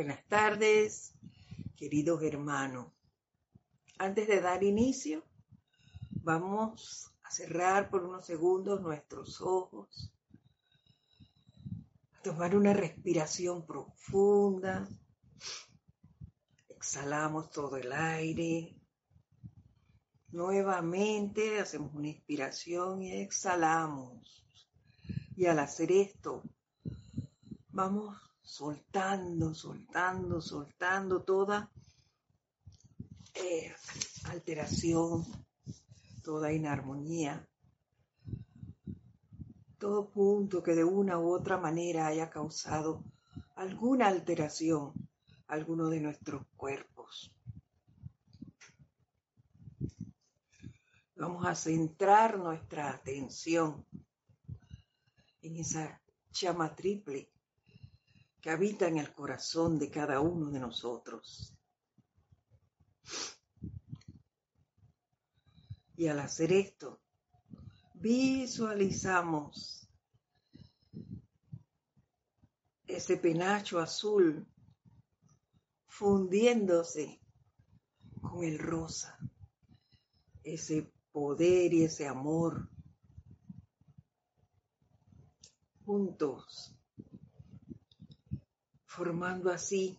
Buenas tardes, queridos hermanos. Antes de dar inicio, vamos a cerrar por unos segundos nuestros ojos, a tomar una respiración profunda. Exhalamos todo el aire. Nuevamente hacemos una inspiración y exhalamos. Y al hacer esto, vamos soltando, soltando, soltando toda eh, alteración, toda inarmonía, todo punto que de una u otra manera haya causado alguna alteración a alguno de nuestros cuerpos. Vamos a centrar nuestra atención en esa llama triple que habita en el corazón de cada uno de nosotros. Y al hacer esto, visualizamos ese penacho azul fundiéndose con el rosa, ese poder y ese amor juntos formando así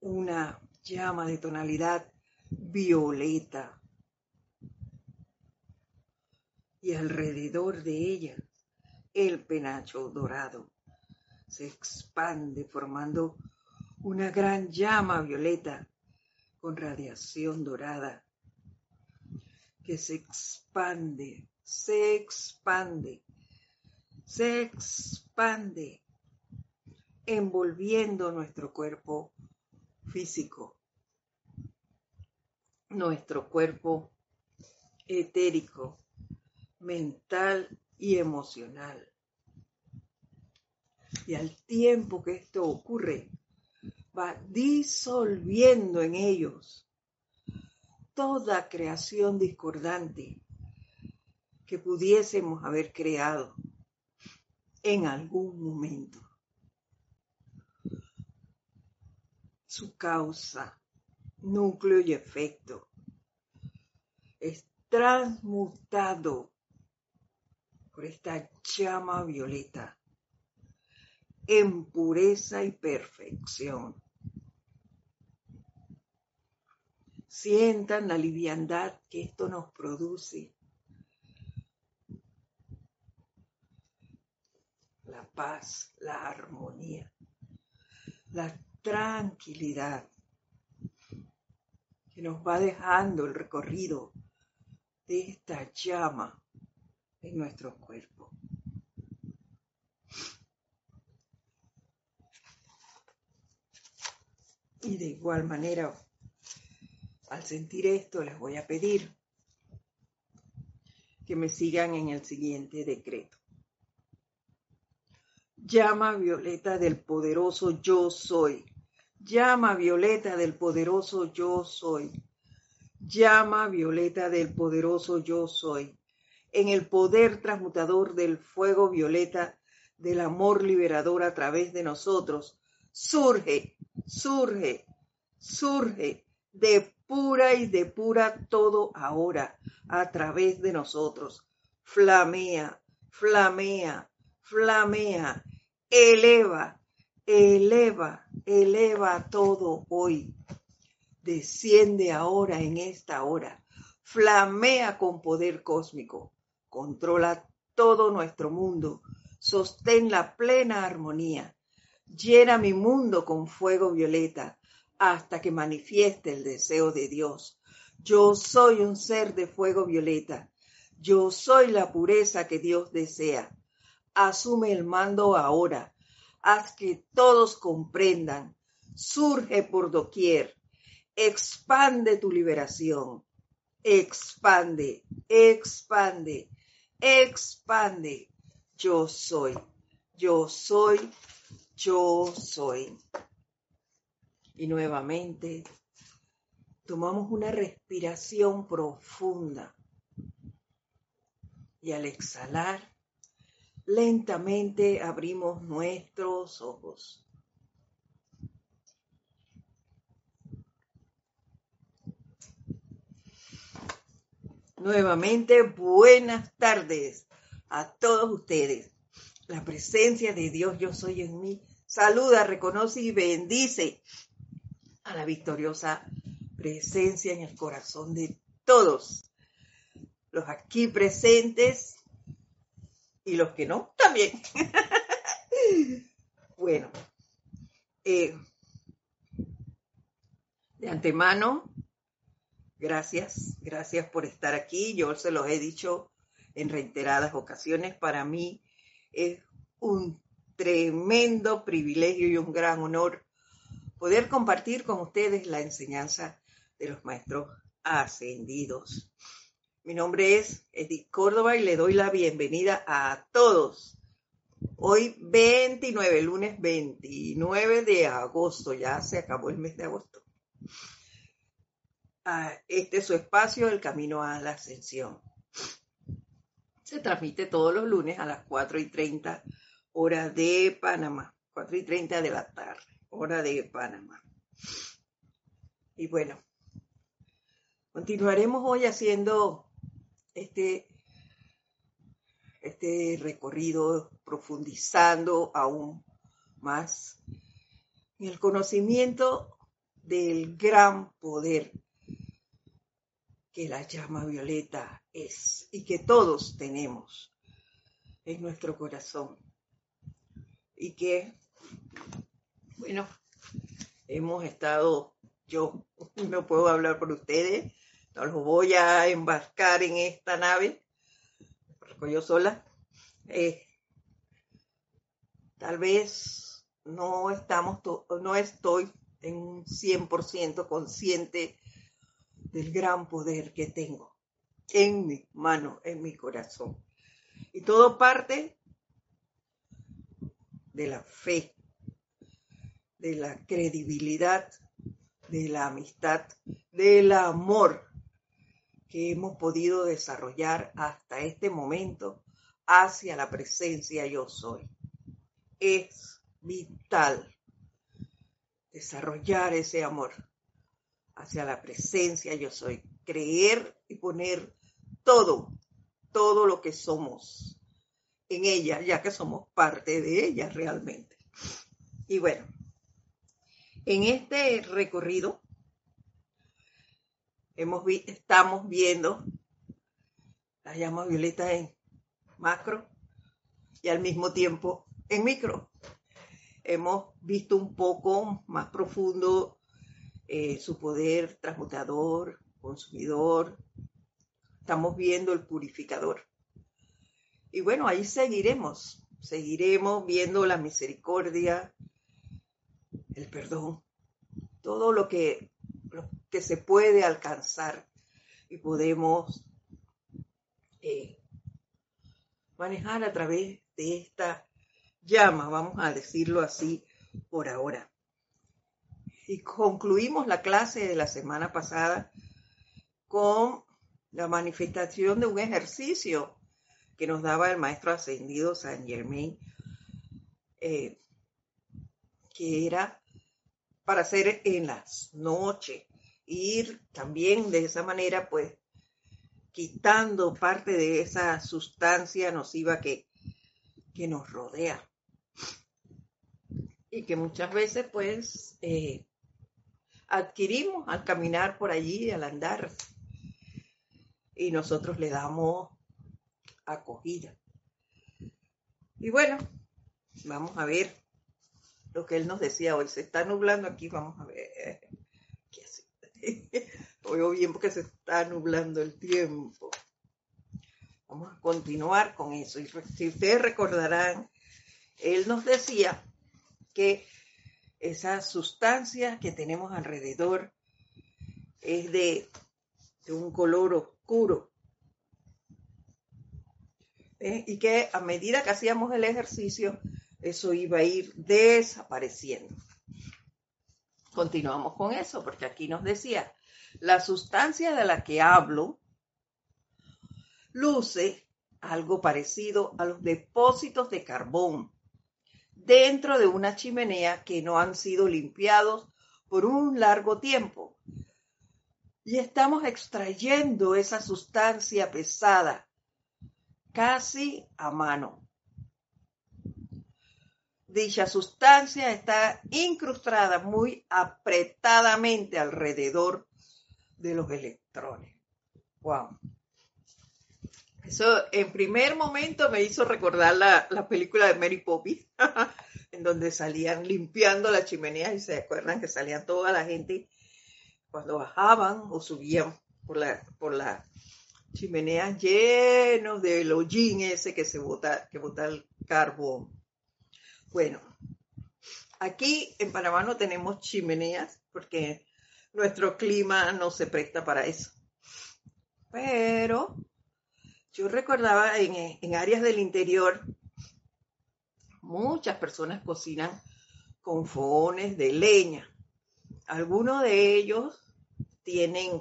una llama de tonalidad violeta. Y alrededor de ella el penacho dorado se expande formando una gran llama violeta con radiación dorada que se expande, se expande, se expande envolviendo nuestro cuerpo físico, nuestro cuerpo etérico, mental y emocional. Y al tiempo que esto ocurre, va disolviendo en ellos toda creación discordante que pudiésemos haber creado en algún momento. Su causa, núcleo y efecto. Es transmutado por esta llama violeta en pureza y perfección. Sientan la liviandad que esto nos produce. La paz, la armonía, la tranquilidad que nos va dejando el recorrido de esta llama en nuestro cuerpo. Y de igual manera, al sentir esto, les voy a pedir que me sigan en el siguiente decreto. Llama violeta del poderoso yo soy Llama violeta del poderoso yo soy. Llama violeta del poderoso yo soy. En el poder transmutador del fuego violeta del amor liberador a través de nosotros, surge, surge, surge, de pura y de pura todo ahora a través de nosotros. Flamea, flamea, flamea, eleva, eleva, eleva todo hoy. Desciende ahora en esta hora. Flamea con poder cósmico. Controla todo nuestro mundo. Sostén la plena armonía. Llena mi mundo con fuego violeta hasta que manifieste el deseo de Dios. Yo soy un ser de fuego violeta. Yo soy la pureza que Dios desea. Asume el mando ahora haz que todos comprendan, surge por doquier, expande tu liberación, expande, expande, expande. Yo soy, yo soy, yo soy. Y nuevamente tomamos una respiración profunda y al exhalar lentamente abrimos nuestros ojos. Nuevamente, buenas tardes a todos ustedes. La presencia de Dios yo soy en mí saluda, reconoce y bendice a la victoriosa presencia en el corazón de todos los aquí presentes y los que no también. bueno, eh, de antemano, gracias, gracias por estar aquí. Yo se los he dicho en reiteradas ocasiones. Para mí es un tremendo privilegio y un gran honor poder compartir con ustedes la enseñanza de los maestros ascendidos. Mi nombre es Edith Córdoba y le doy la bienvenida a todos. Hoy 29, lunes 29 de agosto, ya se acabó el mes de agosto. Ah, este es su espacio, El Camino a la Ascensión. Se transmite todos los lunes a las 4 y 30 hora de Panamá, 4 y 30 de la tarde, hora de Panamá. Y bueno, continuaremos hoy haciendo este, este recorrido, profundizando aún más en el conocimiento del gran poder que la llama violeta es y que todos tenemos en nuestro corazón. Y que, bueno, hemos estado, yo no puedo hablar por ustedes, no los voy a embarcar en esta nave, porque yo sola. Eh, tal vez no estamos, no estoy en un 100% consciente del gran poder que tengo en mi mano, en mi corazón. Y todo parte de la fe, de la credibilidad, de la amistad, del amor que hemos podido desarrollar hasta este momento hacia la presencia yo soy. Es vital desarrollar ese amor hacia la presencia yo soy, creer y poner todo, todo lo que somos en ella, ya que somos parte de ella realmente. Y bueno, en este recorrido estamos viendo la llama violeta en macro y al mismo tiempo en micro hemos visto un poco más profundo eh, su poder transmutador, consumidor. Estamos viendo el purificador. Y bueno, ahí seguiremos, seguiremos viendo la misericordia, el perdón, todo lo que, que se puede alcanzar y podemos eh, manejar a través de esta llama, vamos a decirlo así por ahora. Y concluimos la clase de la semana pasada con la manifestación de un ejercicio que nos daba el maestro ascendido San Germain, eh, que era para hacer en las noches, ir también de esa manera, pues, quitando parte de esa sustancia nociva que, que nos rodea y que muchas veces pues eh, adquirimos al caminar por allí, al andar, y nosotros le damos acogida. Y bueno, vamos a ver lo que él nos decía hoy. Se está nublando aquí, vamos a ver. Oigo bien porque se está nublando el tiempo. Vamos a continuar con eso. Y si ustedes recordarán, él nos decía que esa sustancia que tenemos alrededor es de, un color oscuro. ¿eh? Y que a medida que hacíamos el ejercicio, eso iba a ir desapareciendo. Continuamos con eso, porque aquí nos decía, la sustancia de la que hablo luce algo parecido a los depósitos de carbón dentro de una chimenea que no han sido limpiados por un largo tiempo. y estamos extrayendo esa sustancia pesada casi a mano. Dicha sustancia está incrustada muy apretadamente alrededor de los electrones. Wow. Eso en primer momento me hizo recordar la, película de Mary Poppins, en donde salían limpiando la chimenea y se acuerdan que salían toda la gente cuando bajaban o subían por la, por la chimenea llenos del hollín ese que se bota, que bota el carbón. Bueno, aquí en Panamá no tenemos chimeneas porque nuestro clima no se presta para eso. Pero yo recordaba en, áreas del interior, muchas personas cocinan con fogones de leña. Algunos de ellos tienen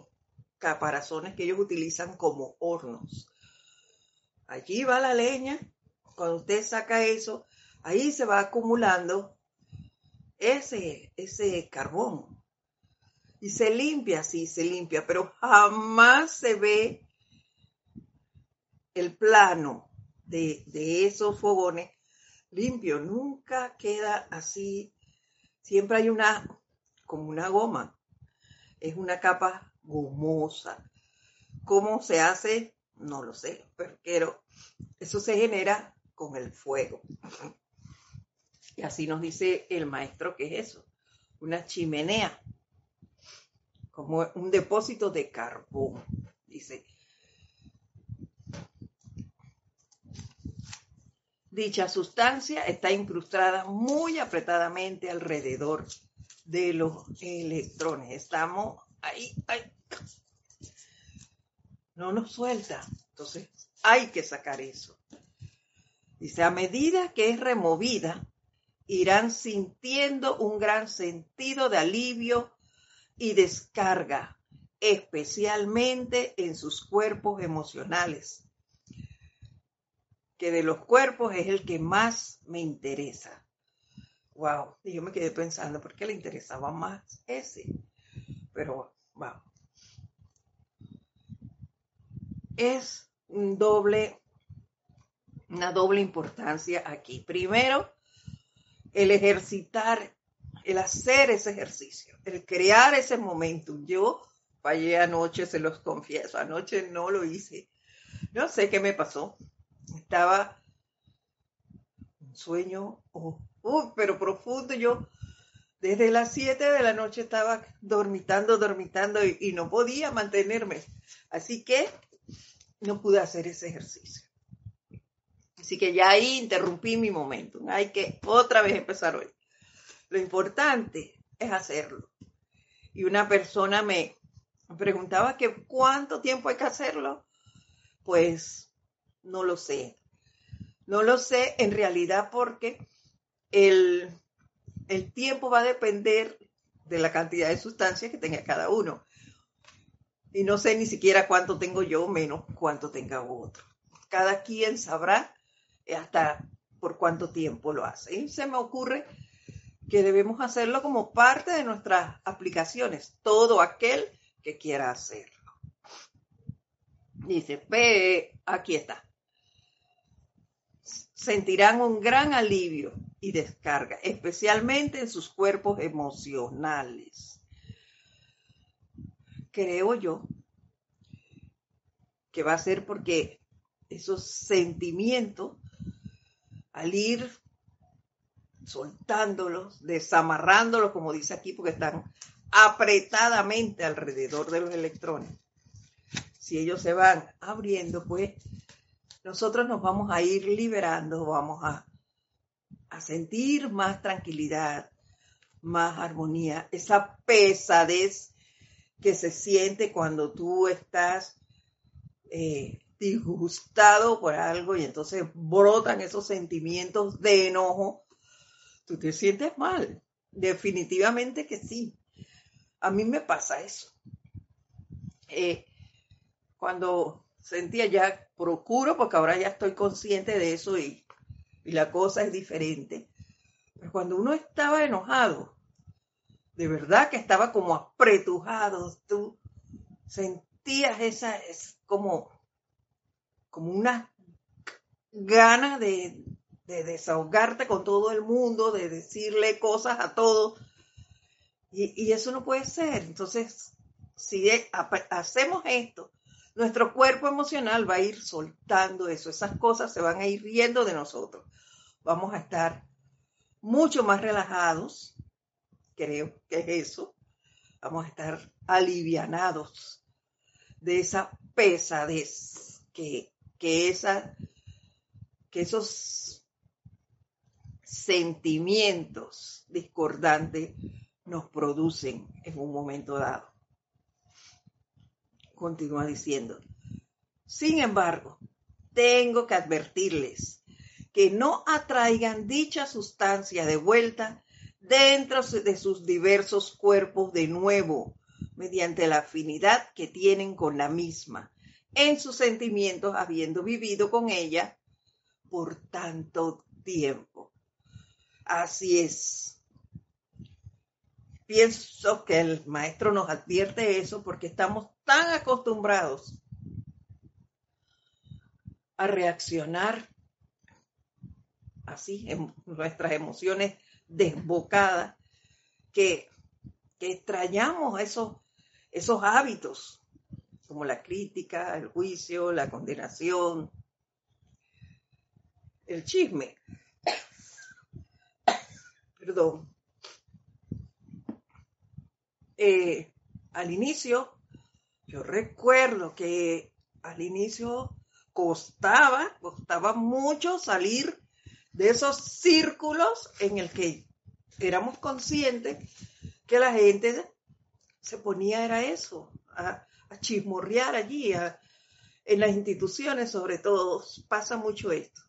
caparazones que ellos utilizan como hornos. Allí va la leña, cuando usted saca eso, ahí se va acumulando ese, ese carbón. Y se limpia, sí, se limpia, pero jamás se ve el plano de, de esos fogones limpio. Nunca queda así. Siempre hay una, como una goma. Es una capa gomosa. ¿Cómo se hace? No lo sé, pero eso se genera con el fuego. Y así nos dice el maestro que es eso, una chimenea, como un depósito de carbón. Dice, dicha sustancia está incrustada muy apretadamente alrededor de los electrones. Estamos ahí, ahí. No nos suelta. Entonces, hay que sacar eso. Dice, a medida que es removida, irán sintiendo un gran sentido de alivio y descarga, especialmente en sus cuerpos emocionales, que de los cuerpos es el que más me interesa. Wow, y yo me quedé pensando, ¿por qué le interesaba más ese? Pero, wow. Es un doble, una doble importancia aquí. Primero, el ejercitar, el hacer ese ejercicio, el crear ese momento. Yo fallé anoche, se los confieso, anoche no lo hice. No sé qué me pasó. Estaba un sueño, oh, uh, pero profundo. Yo desde las 7 de la noche estaba dormitando, dormitando y, no podía mantenerme. Así que no pude hacer ese ejercicio. Así que ya ahí interrumpí mi momento. Hay que otra vez empezar hoy. Lo importante es hacerlo. Y una persona me preguntaba que cuánto tiempo hay que hacerlo. Pues no lo sé. No lo sé en realidad porque el el tiempo va a depender de la cantidad de sustancias que tenga cada uno. Y no sé ni siquiera cuánto tengo yo, menos cuánto tenga otro. Cada quien sabrá hasta por cuánto tiempo lo hace. Y se me ocurre que debemos hacerlo como parte de nuestras aplicaciones, todo aquel que quiera hacerlo. Dice, ve, aquí está sentirán un gran alivio y descarga, especialmente en sus cuerpos emocionales. Creo yo que va a ser porque esos sentimientos, al ir soltándolos, desamarrándolos, como dice aquí, porque están apretadamente alrededor de los electrones, si ellos se van abriendo, pues nosotros nos vamos a ir liberando, vamos a, sentir más tranquilidad, más armonía, esa pesadez que se siente cuando tú estás eh, disgustado por algo y entonces brotan esos sentimientos de enojo, tú te sientes mal. Definitivamente que sí. A mí me pasa eso. Eh, cuando sentía ya, procuro, porque ahora ya estoy consciente de eso y, la cosa es diferente. Pero cuando uno estaba enojado, de verdad que estaba como apretujado, tú sentías esa, es como, como una ganas de, de desahogarte con todo el mundo, de decirle cosas a todos. Y, eso no puede ser. Entonces, si hacemos esto, nuestro cuerpo emocional va a ir soltando eso. Esas cosas se van a ir riendo de nosotros. Vamos a estar mucho más relajados. Creo que es eso. Vamos a estar alivianados de esa pesadez que, que, que esos sentimientos discordantes nos producen en un momento dado. Continúa diciendo, sin embargo, tengo que advertirles que no atraigan dicha sustancia de vuelta dentro de sus diversos cuerpos de nuevo, mediante la afinidad que tienen con la misma, en sus sentimientos habiendo vivido con ella por tanto tiempo. Así es. Pienso que el maestro nos advierte eso porque estamos tan acostumbrados a reaccionar así en nuestras emociones desbocadas que, que extrañamos esos, esos hábitos como la crítica, el juicio, la condenación, el chisme. Perdón. Eh, al inicio, yo recuerdo que al inicio costaba, costaba mucho salir de esos círculos en el que éramos conscientes que la gente se ponía, era eso, a, chismorrear allí, en las instituciones sobre todo, pasa mucho esto,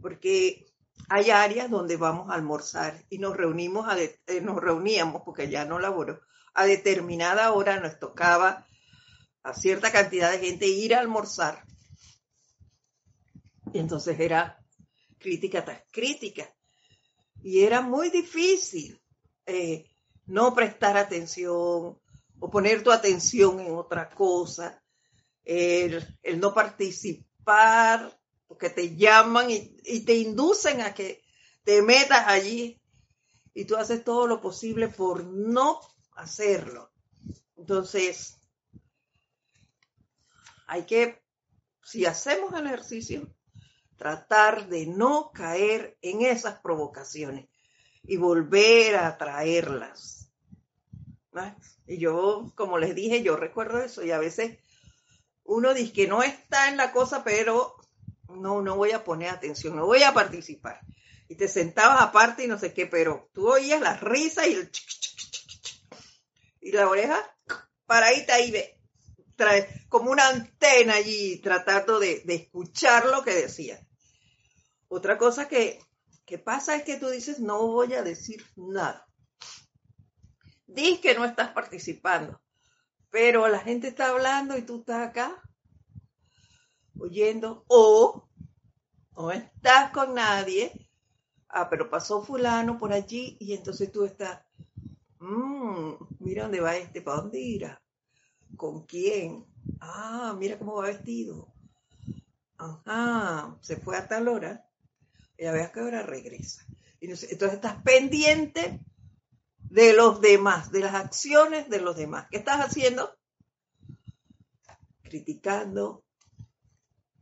porque hay áreas donde vamos a almorzar y nos reunimos, a eh, nos reuníamos, porque ya no laboro, a determinada hora nos tocaba a cierta cantidad de gente ir a almorzar. Y entonces era crítica tras crítica. Y era muy difícil eh, no prestar atención o poner tu atención en otra cosa, el, no participar, porque te llaman y, y te inducen a que te metas allí y tú haces todo lo posible por no hacerlo. Entonces, hay que, si hacemos el ejercicio, tratar de no caer en esas provocaciones y volver a traerlas. Y yo, como les dije, yo recuerdo eso y a veces uno dice que no está en la cosa, pero no, no voy a poner atención, no voy a participar. Y te sentabas aparte y no sé qué, pero tú oías la risa y el y la oreja paradita ahí ve, trae, como una antena allí tratando de, de escuchar lo que decía. Otra cosa que, que pasa es que tú dices, no voy a decir nada. Dices que no estás participando, pero la gente está hablando y tú estás acá oyendo o no estás con nadie. Ah, pero pasó fulano por allí y entonces tú estás, mmm, mira dónde va este, ¿para dónde irá? ¿Con quién? Ah, mira cómo va vestido. Ajá, se fue a tal hora. Ya veas que ahora regresa. Entonces estás pendiente de los demás, de las acciones de los demás. ¿Qué estás haciendo? Criticando.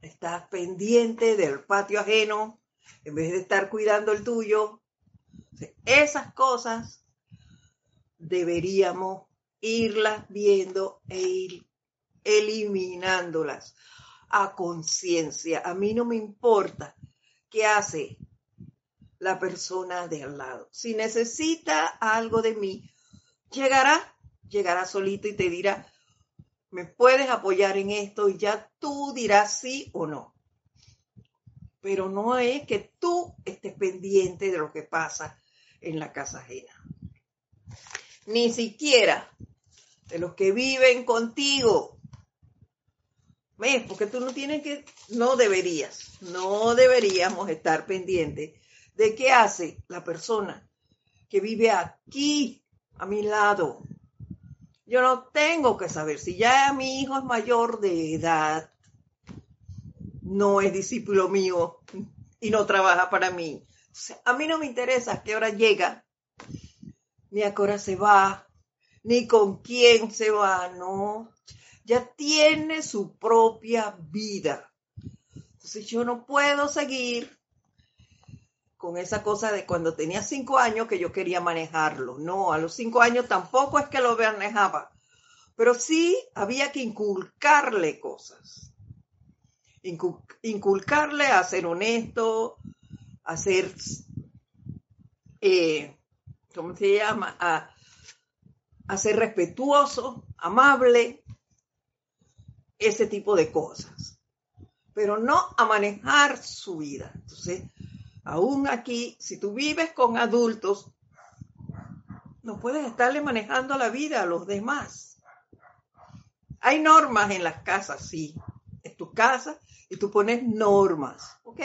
Estás pendiente del patio ajeno en vez de estar cuidando el tuyo. Esas cosas deberíamos irlas viendo e ir eliminándolas a conciencia. A mí no me importa qué hace la persona de al lado. Si necesita algo de mí, llegará, llegará solito y te dirá, me puedes apoyar en esto y ya tú dirás sí o no. Pero no es que tú estés pendiente de lo que pasa en la casa ajena. Ni siquiera de los que viven contigo. ¿Ves? Porque tú no tienes que, no deberías, no deberíamos estar pendientes de qué hace la persona que vive aquí, a mi lado. Yo no tengo que saber si ya mi hijo es mayor de edad, no es discípulo mío y no trabaja para mí. a mí no me interesa qué hora llega, ni a qué hora se va, ni con quién se va, no. Ya tiene su propia vida. Entonces yo no puedo seguir con esa cosa de cuando tenía cinco años que yo quería manejarlo. No, a los cinco años tampoco es que lo manejaba, pero sí había que inculcarle cosas. Inculcarle a ser honesto, a ser, eh, ¿cómo se llama? A, a ser respetuoso, amable, ese tipo de cosas. Pero no a manejar su vida. Entonces, Aún aquí, si tú vives con adultos, no puedes estarle manejando la vida a los demás. Hay normas en las casas, sí. Es tu casa y tú pones normas, ¿ok?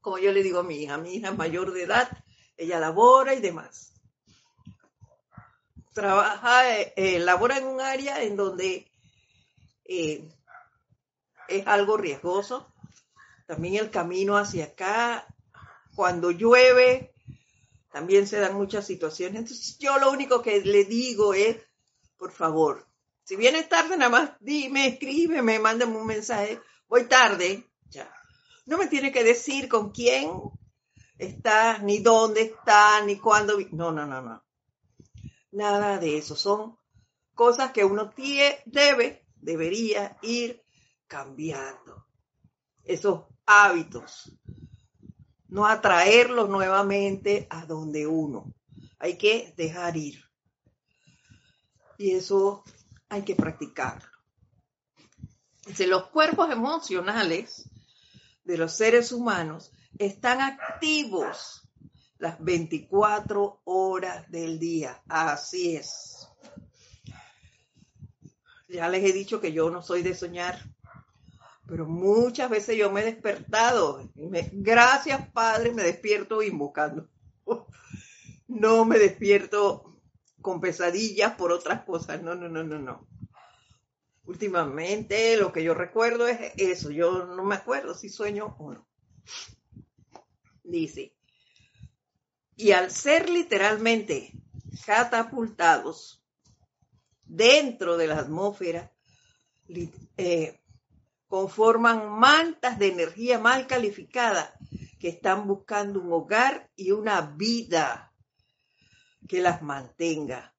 Como yo le digo a mi hija, mi hija mayor de edad, ella labora y demás. Trabaja, eh, eh, labora en un área en donde eh, es algo riesgoso, también el camino hacia acá, cuando llueve, también se dan muchas situaciones. Entonces yo lo único que le digo es, por favor, si vienes tarde, nada más dime, escríbeme, mándame un mensaje, voy tarde, ya. No me tiene que decir con quién está, ni dónde está, ni cuándo. No, no, no, no. Nada de eso. Son cosas que uno debe, debería ir cambiando. Eso hábitos, no atraerlos nuevamente a donde uno. Hay que dejar ir. Y eso hay que practicarlo. Los cuerpos emocionales de los seres humanos están activos las 24 horas del día. Así es. Ya les he dicho que yo no soy de soñar pero muchas veces yo me he despertado. gracias, Padre, me despierto invocando. No me despierto con pesadillas por otras cosas. No, no, no, no, no. Últimamente lo que yo recuerdo es eso. Yo no me acuerdo si sueño o no. Dice, y al ser literalmente catapultados dentro de la atmósfera, eh, conforman mantas de energía mal calificada que están buscando un hogar y una vida que las mantenga.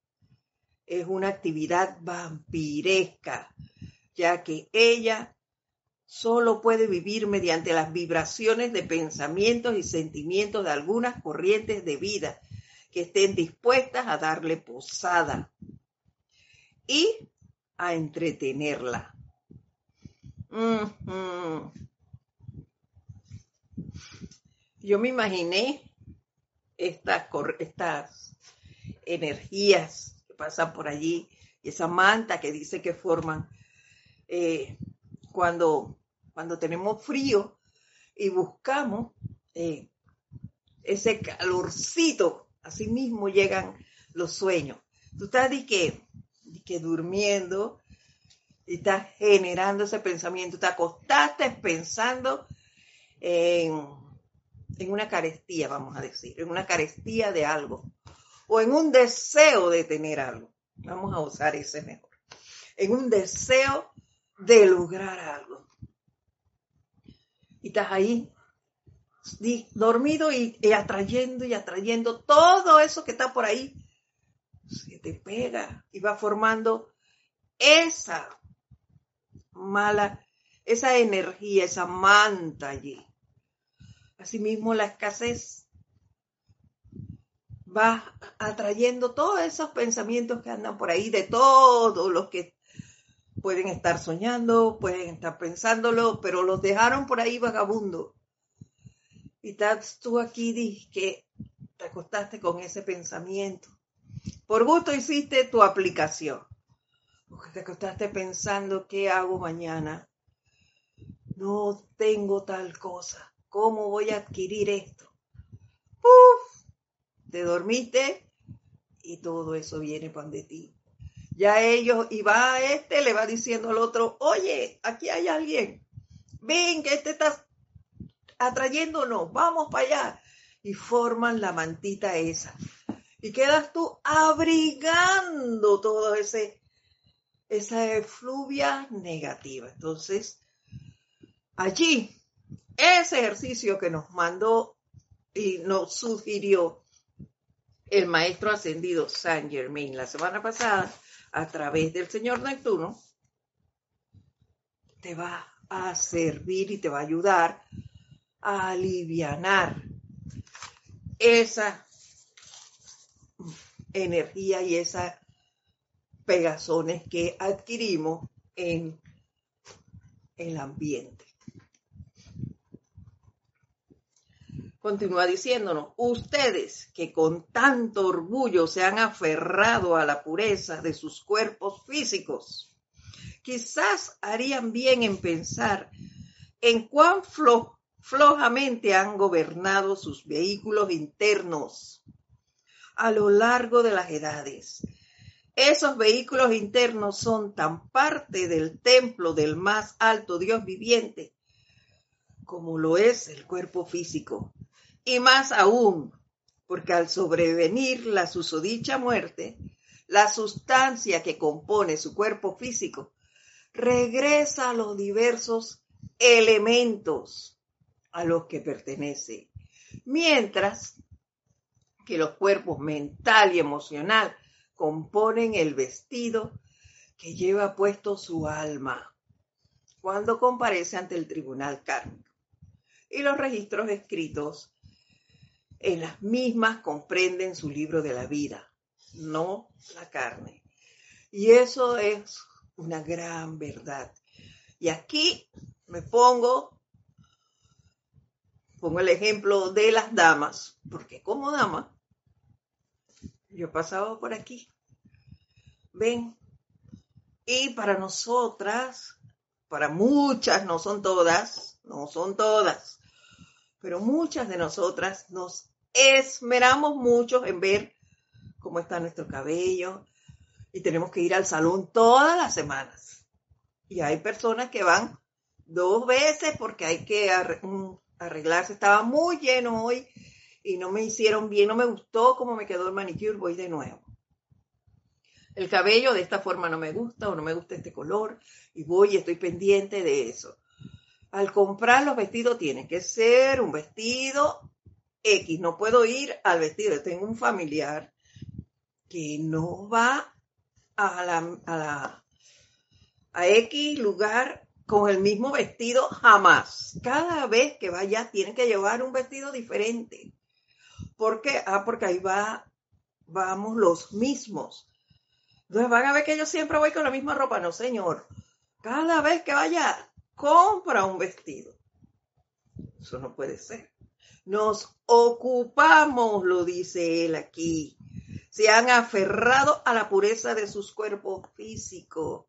Es una actividad vampiresca, ya que ella solo puede vivir mediante las vibraciones de pensamientos y sentimientos de algunas corrientes de vida que estén dispuestas a darle posada y a entretenerla. Yo me imaginé estas, estas energías que pasan por allí y esa manta que dice que forman eh, cuando, cuando tenemos frío y buscamos eh, ese calorcito, así mismo llegan los sueños. Tú estás que, que durmiendo estás generando ese pensamiento, te acostaste pensando en, en una carestía, vamos a decir, en una carestía de algo, o en un deseo de tener algo. Vamos a usar ese mejor. En un deseo de lograr algo. Y estás ahí dormido y, y, atrayendo y atrayendo todo eso que está por ahí. Se te pega y va formando esa mala, esa energía, esa manta allí. Asimismo, la escasez va atrayendo todos esos pensamientos que andan por ahí, de todos los que pueden estar soñando, pueden estar pensándolo, pero los dejaron por ahí vagabundo. Y estás tú aquí, que te acostaste con ese pensamiento. Por gusto hiciste tu aplicación te acostaste pensando qué hago mañana. No tengo tal cosa. ¿Cómo voy a adquirir esto? ¡Puf! Te dormiste y todo eso viene pan de ti. Ya ellos, y va este, le va diciendo al otro, oye, aquí hay alguien, ven que este está atrayéndonos, vamos para allá. Y forman la mantita esa. Y quedas tú abrigando todo ese, esa efluvia negativa. Entonces, allí, ese ejercicio que nos mandó y nos sugirió el maestro ascendido Saint Germain la semana pasada a través del señor Neptuno, te va a servir y te va a ayudar a alivianar esa energía y esa pegazones que adquirimos en el ambiente. Continúa diciéndonos, ustedes que con tanto orgullo se han aferrado a la pureza de sus cuerpos físicos, quizás harían bien en pensar en cuán flojamente han gobernado sus vehículos internos a lo largo de las edades. Esos vehículos internos son tan parte del templo del más alto Dios viviente como lo es el cuerpo físico. Y más aún, porque al sobrevenir la susodicha muerte, la sustancia que compone su cuerpo físico regresa a los diversos elementos a los que pertenece, mientras que los cuerpos mental y emocional componen el vestido que lleva puesto su alma cuando comparece ante el tribunal kármico. Y los registros escritos en las mismas comprenden su libro de la vida, no la carne. Y eso es una gran verdad. Y aquí me pongo, pongo el ejemplo de las damas, porque como dama, yo he pasado por aquí. Ven. Y para nosotras, para muchas, no son todas, no son todas, pero muchas de nosotras nos esmeramos mucho en ver cómo está nuestro cabello y tenemos que ir al salón todas las semanas. Y hay personas que van dos veces porque hay que mm, arreglarse. Estaba muy lleno hoy y no me hicieron bien, no me gustó cómo me quedó el manicure, voy de nuevo. El cabello de esta forma no me gusta o no me gusta este color y voy y estoy pendiente de eso al comprar los vestidos tiene que ser un vestido X. No puedo ir al vestido. Tengo un familiar que no va a la, a X lugar con el mismo vestido jamás. Cada vez que vaya tiene que llevar un vestido diferente. ¿Por qué? Ah, porque ahí va, vamos los mismos. Entonces van a ver que yo siempre voy con la misma ropa. No, señor. Cada vez que vaya compra un vestido. Eso no puede ser. Nos ocupamos, lo dice él aquí. Se han aferrado a la pureza de sus cuerpos físicos.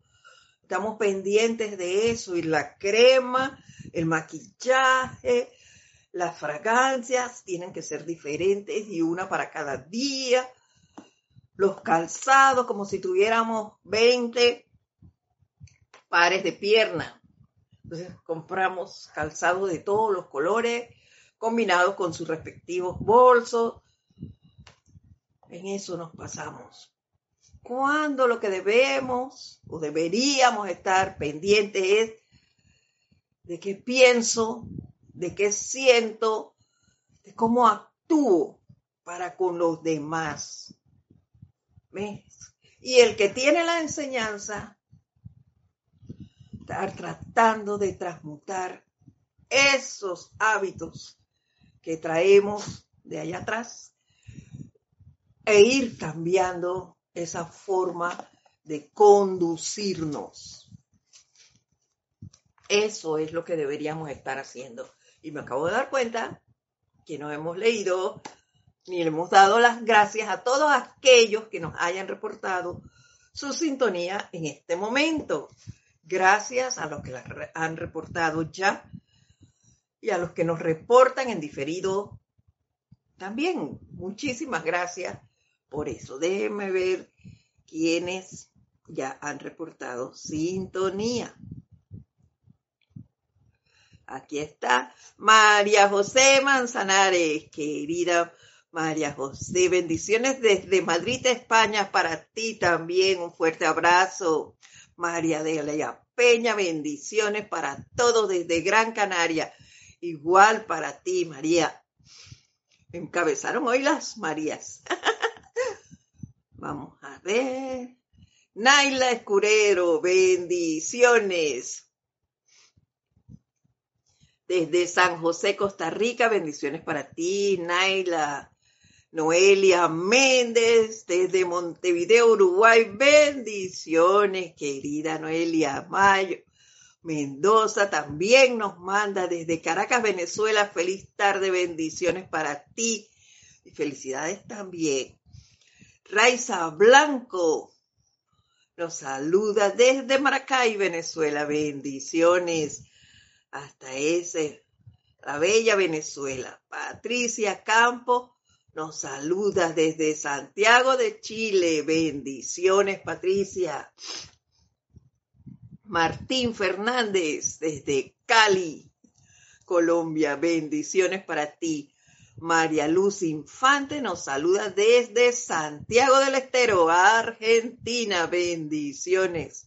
Estamos pendientes de eso y la crema, el maquillaje, las fragancias tienen que ser diferentes y una para cada día. Los calzados, como si tuviéramos 20 pares de piernas. Entonces compramos calzado de todos los colores, combinados con sus respectivos bolsos. En eso nos pasamos. Cuando lo que debemos o deberíamos estar pendientes es de qué pienso, de qué siento, de cómo actúo para con los demás. ¿Ves? Y el que tiene la enseñanza estar tratando de transmutar esos hábitos que traemos de allá atrás e ir cambiando esa forma de conducirnos. Eso es lo que deberíamos estar haciendo. Y me acabo de dar cuenta que no hemos leído ni le hemos dado las gracias a todos aquellos que nos hayan reportado su sintonía en este momento. Gracias a los que las han reportado ya y a los que nos reportan en diferido también. Muchísimas gracias Por eso, déjenme ver quiénes ya han reportado sintonía. Aquí está María José Manzanares, querida María José. Bendiciones desde Madrid, España, para ti también. Un fuerte abrazo. María de la Peña, bendiciones para todos desde Gran Canaria. Igual para ti, María. Encabezaron hoy las Marías. Vamos a ver. Naila Escurero, bendiciones desde San José, Costa Rica. Bendiciones para ti, Naila. Noelia Méndez, desde Montevideo, Uruguay. Bendiciones, querida Noelia Mayo. Mendoza también nos manda desde Caracas, Venezuela. Feliz tarde, bendiciones para ti. Y felicidades también. Raiza Blanco nos saluda desde Maracay, Venezuela. Bendiciones hasta ese, la bella Venezuela. Patricia Campo nos saluda desde Santiago de Chile. Bendiciones, Patricia. Martín Fernández desde Cali, Colombia. Bendiciones para ti. María Luz Infante nos saluda desde Santiago del Estero, Argentina. Bendiciones.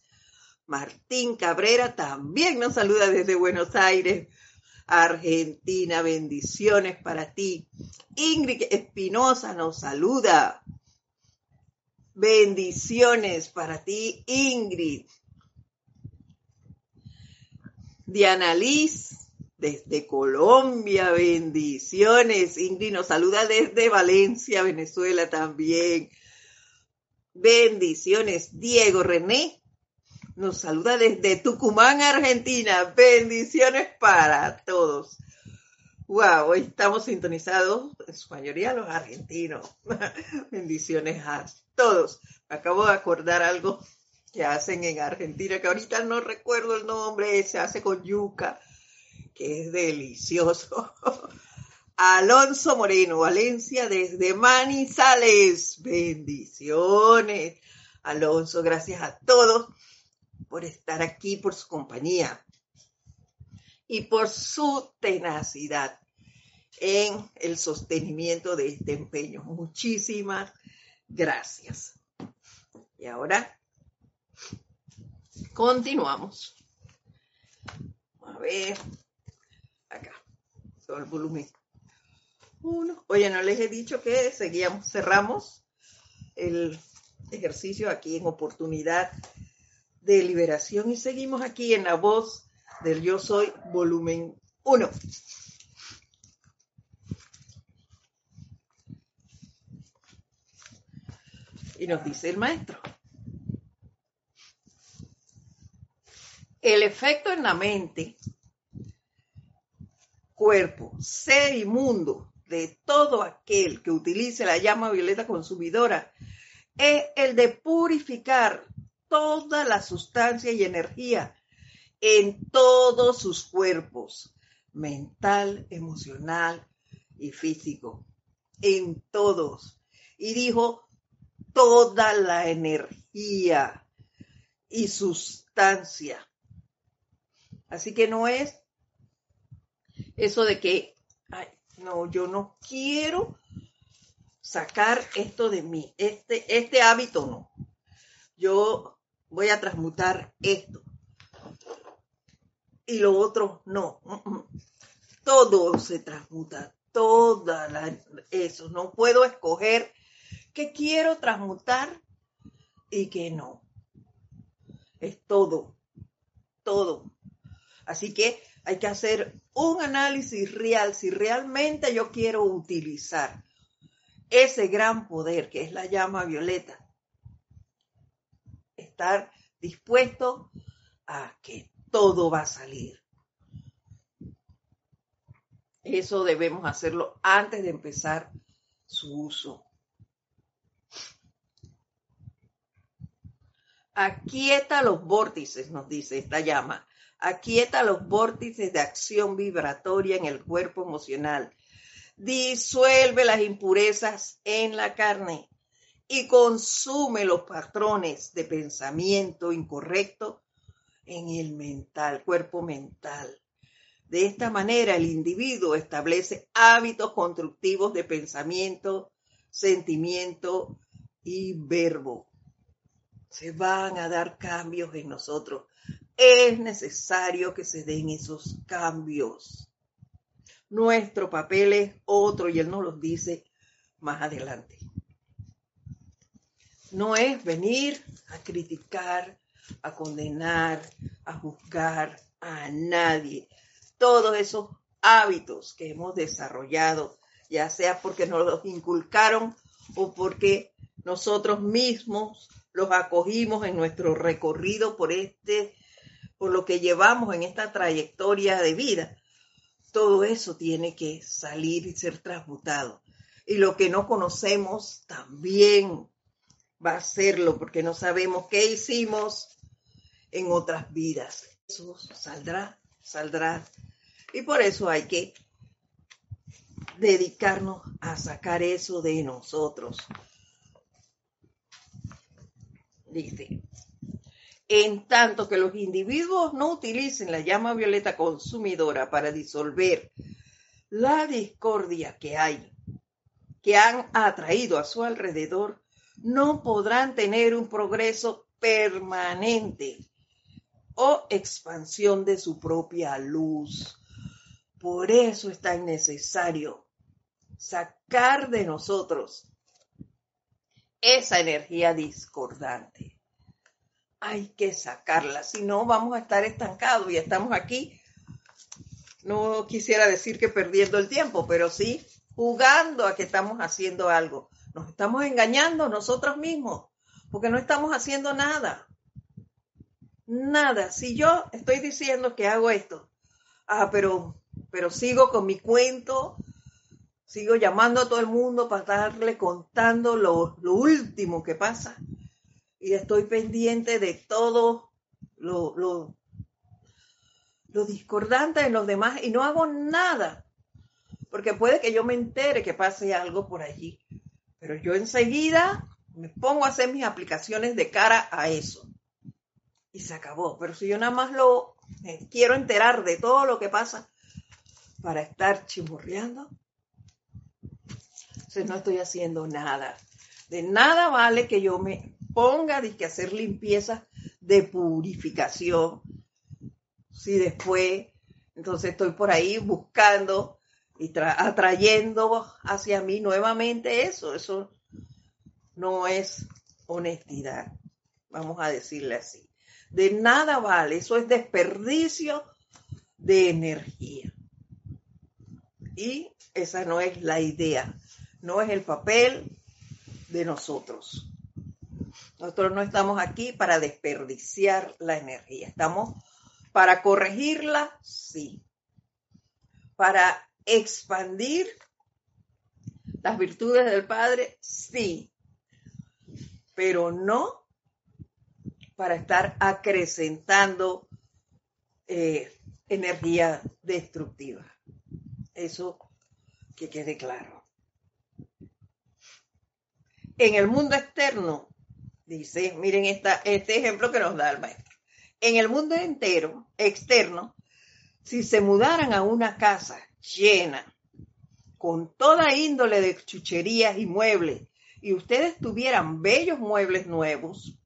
Martín Cabrera también nos saluda desde Buenos Aires, Argentina. Bendiciones para ti. Ingrid Espinosa nos saluda. Bendiciones para ti, Ingrid. Diana Liz, desde Colombia, bendiciones. Ingrid nos saluda desde Valencia, Venezuela también. Bendiciones. Diego René nos saluda desde Tucumán, Argentina. Bendiciones para todos. Wow, hoy estamos sintonizados, en su mayoría los argentinos. Bendiciones a todos. Me acabo de acordar algo que hacen en Argentina, que ahorita no recuerdo el nombre, se hace con yuca, que es delicioso. Alonso Moreno, Valencia, desde Manizales. Bendiciones. Alonso, gracias a todos por estar aquí, por su compañía y por su tenacidad en el sostenimiento de este empeño. Muchísimas gracias. Y ahora continuamos. A ver, acá, todo el volumen. Uno. Oye, no les he dicho que seguíamos, cerramos el ejercicio aquí en oportunidad de liberación y seguimos aquí en la voz del Yo Soy, volumen 1. Y nos dice el maestro. El efecto en la mente, cuerpo, ser y mundo de todo aquel que utilice la llama violeta consumidora es el de purificar toda la sustancia y energía en todos sus cuerpos, mental, emocional y físico, en todos. Y dijo, toda la energía y sustancia. Así que no es eso de que, ay, no, yo no quiero sacar esto de mí, este, este hábito no. Yo voy a transmutar esto. Y lo otro no. Todo se transmuta, toda la, eso. No puedo escoger qué quiero transmutar y qué no. Es todo, todo. Así que hay que hacer un análisis real si realmente yo quiero utilizar ese gran poder que es la llama violeta estar dispuesto a que todo va a salir. Eso debemos hacerlo antes de empezar su uso. Aquieta los vórtices, nos dice esta llama. Aquieta los vórtices de acción vibratoria en el cuerpo emocional. Disuelve las impurezas en la carne y consume los patrones de pensamiento incorrecto en el mental, cuerpo mental. De esta manera el individuo establece hábitos constructivos de pensamiento, sentimiento y verbo. Se van a dar cambios en nosotros. Es necesario que se den esos cambios. Nuestro papel es otro y él nos los dice más adelante. No es venir a criticar, a condenar, a juzgar a nadie todos esos hábitos que hemos desarrollado, ya sea porque nos los inculcaron o porque nosotros mismos los acogimos en nuestro recorrido por este, por lo que llevamos en esta trayectoria de vida. Todo eso tiene que salir y ser transmutado. Y lo que no conocemos también va a serlo porque no sabemos qué hicimos en otras vidas. Eso saldrá, saldrá y por eso hay que dedicarnos a sacar eso de nosotros. Dice, en tanto que los individuos no utilicen la llama violeta consumidora para disolver la discordia que hay, que han atraído a su alrededor, no podrán tener un progreso permanente o expansión de su propia luz. Por eso es tan necesario sacar de nosotros esa energía discordante. Hay que sacarla, si no vamos a estar estancados y estamos aquí. No quisiera decir que perdiendo el tiempo, pero sí jugando a que estamos haciendo algo. Estamos engañando nosotros mismos, porque no estamos haciendo nada. Nada. Si yo estoy diciendo que hago esto, ah, pero pero sigo con mi cuento, sigo llamando a todo el mundo para estarle contando lo, último que pasa y estoy pendiente de todo lo, lo, lo discordante en los demás y no hago nada, porque puede que yo me entere que pase algo por allí, pero yo enseguida me pongo a hacer mis aplicaciones de cara a eso. Y se acabó. Pero si yo nada más lo quiero enterar de todo lo que pasa, para estar chimurreando, entonces no estoy haciendo nada. De nada vale que yo me ponga a hacer limpieza de purificación. Si después, entonces estoy por ahí buscando y atrayendo hacia mí nuevamente eso. Eso no es honestidad, vamos a decirle así. De nada vale, eso es desperdicio de energía. Y esa no es la idea, no es el papel de nosotros. Nosotros no estamos aquí para desperdiciar la energía, estamos para corregirla, sí. Para expandir las virtudes del Padre, sí. Pero no para estar acrecentando eh, energía destructiva. Eso que quede claro. En el mundo externo, dice, miren este ejemplo que nos da el maestro. En el mundo entero, externo, si se mudaran a una casa llena, con toda índole de chucherías y muebles, y ustedes tuvieran bellos muebles nuevos,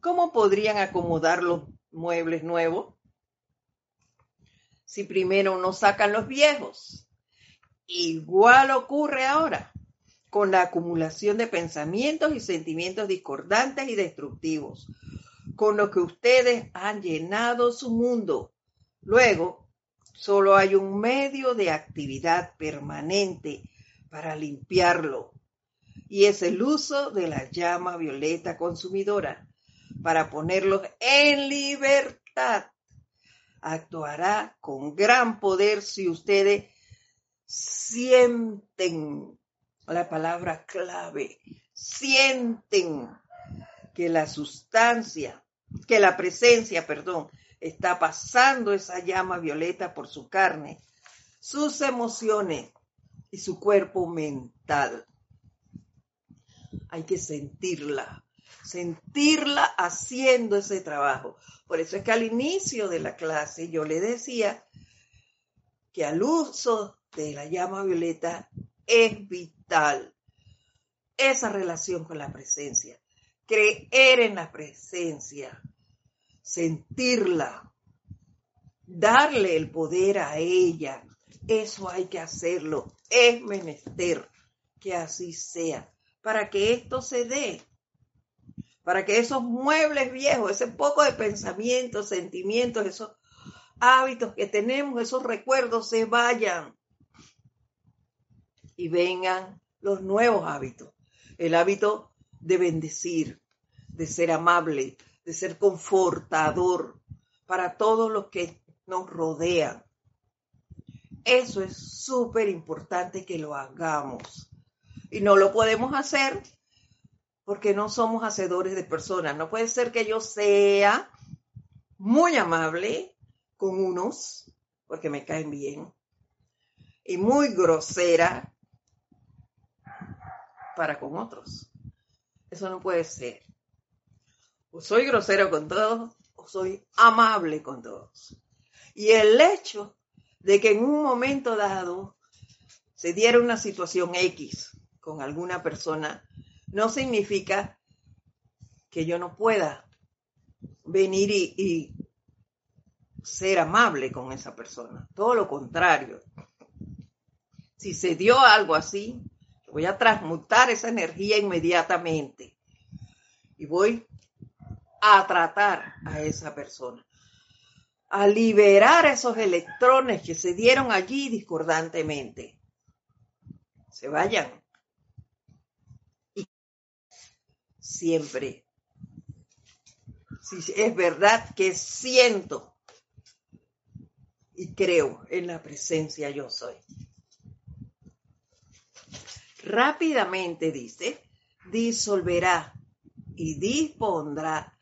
¿cómo podrían acomodar los muebles nuevos? si primero no sacan los viejos. Igual ocurre ahora con la acumulación de pensamientos y sentimientos discordantes y destructivos, con lo que ustedes han llenado su mundo. Luego, solo hay un medio de actividad permanente para limpiarlo, y es el uso de la llama violeta consumidora para ponerlos en libertad. Actuará con gran poder si ustedes sienten la palabra clave, sienten que la sustancia, que la presencia, perdón, está pasando esa llama violeta por su carne, sus emociones y su cuerpo mental. hay que sentirla, sentirla haciendo ese trabajo. Por eso es que al inicio de la clase yo le decía que al uso de la llama violeta es vital esa relación con la presencia, creer en la presencia, sentirla, darle el poder a ella. Eso hay que hacerlo, es menester que así sea, para que esto se dé, para que esos muebles viejos, ese poco de pensamientos, sentimientos, esos hábitos que tenemos, esos recuerdos se vayan y vengan los nuevos hábitos. El hábito de bendecir, de ser amable, de ser confortador para todos los que nos rodean. Eso es súper importante que lo hagamos. Y no lo podemos hacer porque no somos hacedores de personas. No puede ser que yo sea muy amable con unos, porque me caen bien, y muy grosera para con otros. Eso no puede ser. O soy grosero con todos o soy amable con todos. Y el hecho de que en un momento dado se diera una situación X con alguna persona, no significa que yo no pueda venir y, ser amable con esa persona. Todo lo contrario. Si se dio algo así, voy a transmutar esa energía inmediatamente y voy a tratar a esa persona, a liberar esos electrones que se dieron allí discordantemente. Se vayan. Y siempre, si es verdad que siento y creo en la presencia yo soy. Rápidamente dice, disolverá y dispondrá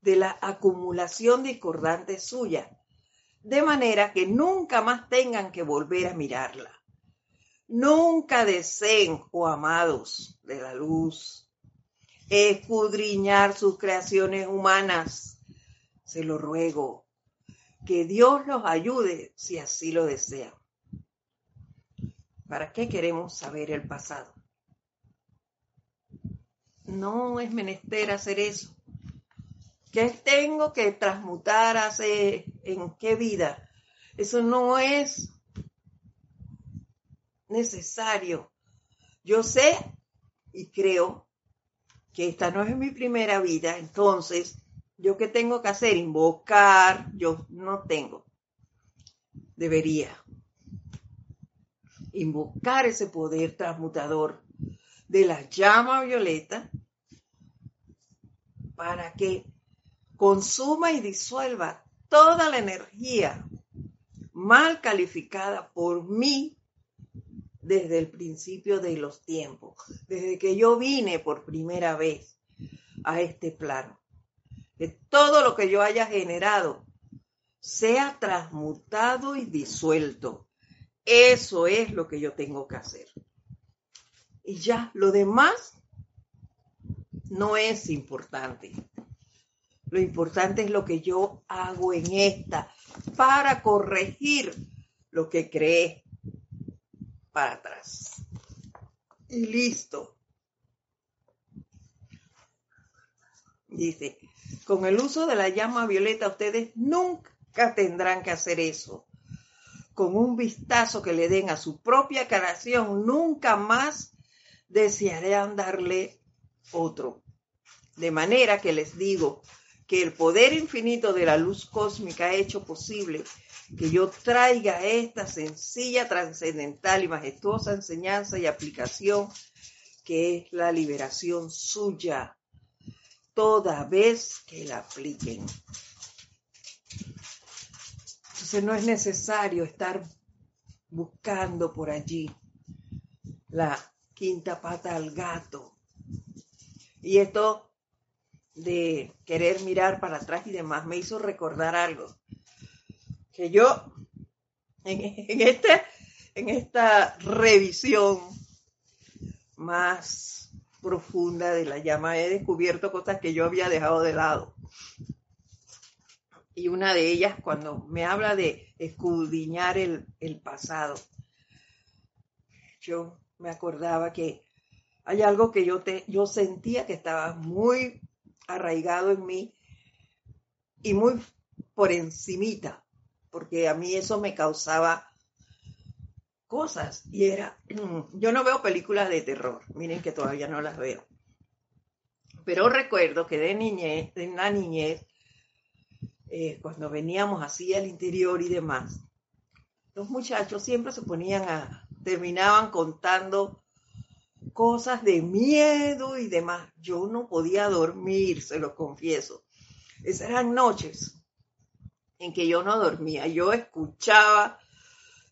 de la acumulación discordante suya, de manera que nunca más tengan que volver a mirarla. Nunca deseen, oh amados de la luz, escudriñar sus creaciones humanas. Se lo ruego, que Dios los ayude si así lo desean. ¿Para qué queremos saber el pasado? No es menester hacer eso. ¿Qué tengo que transmutar hace en qué vida? Eso no es necesario. Yo sé y creo que esta no es mi primera vida, entonces ¿Yo qué tengo que hacer? Invocar. Yo no tengo. Debería. Invocar ese poder transmutador de la llama violeta para que consuma y disuelva toda la energía mal calificada por mí desde el principio de los tiempos, desde que yo vine por primera vez a este plano que todo lo que yo haya generado sea transmutado y disuelto. Eso es lo que yo tengo que hacer. Y ya, lo demás no es importante. Lo importante es lo que yo hago en esta para corregir lo que creé para atrás. Y listo. Dice, con el uso de la llama violeta ustedes nunca tendrán que hacer eso. Con un vistazo que le den a su propia creación, nunca más desearán darle otro. De manera que les digo que el poder infinito de la luz cósmica ha hecho posible que yo traiga esta sencilla, trascendental y majestuosa enseñanza y aplicación que es la liberación suya toda vez que la apliquen. Entonces no es necesario estar buscando por allí la quinta pata al gato. Y esto de querer mirar para atrás y demás me hizo recordar algo. Que yo en, este, en esta revisión más profunda de la llama. He descubierto cosas que yo había dejado de lado. Y una de ellas, cuando me habla de escudriñar el, el pasado, yo me acordaba que hay algo que yo, te, yo sentía que estaba muy arraigado en mí y muy por encimita, porque a mí eso me causaba cosas y era, yo no veo películas de terror, miren que todavía no las veo, pero recuerdo que de niñez, de una niñez, eh, cuando veníamos así al interior y demás, los muchachos siempre se ponían a, terminaban contando cosas de miedo y demás. Yo no podía dormir, se lo confieso. Esas eran noches en que yo no dormía. Yo escuchaba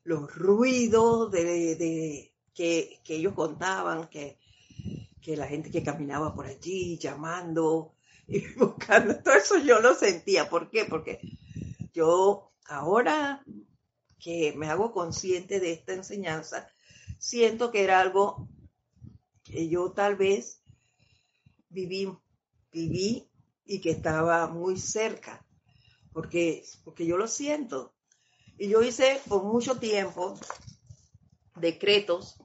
los ruidos de, que, ellos contaban, que, que la gente que caminaba por allí llamando y buscando, todo eso yo lo sentía. ¿Por qué? Porque yo ahora que me hago consciente de esta enseñanza, siento que era algo que yo tal vez viví, viví y que estaba muy cerca, porque, porque yo lo siento. Y yo hice por mucho tiempo decretos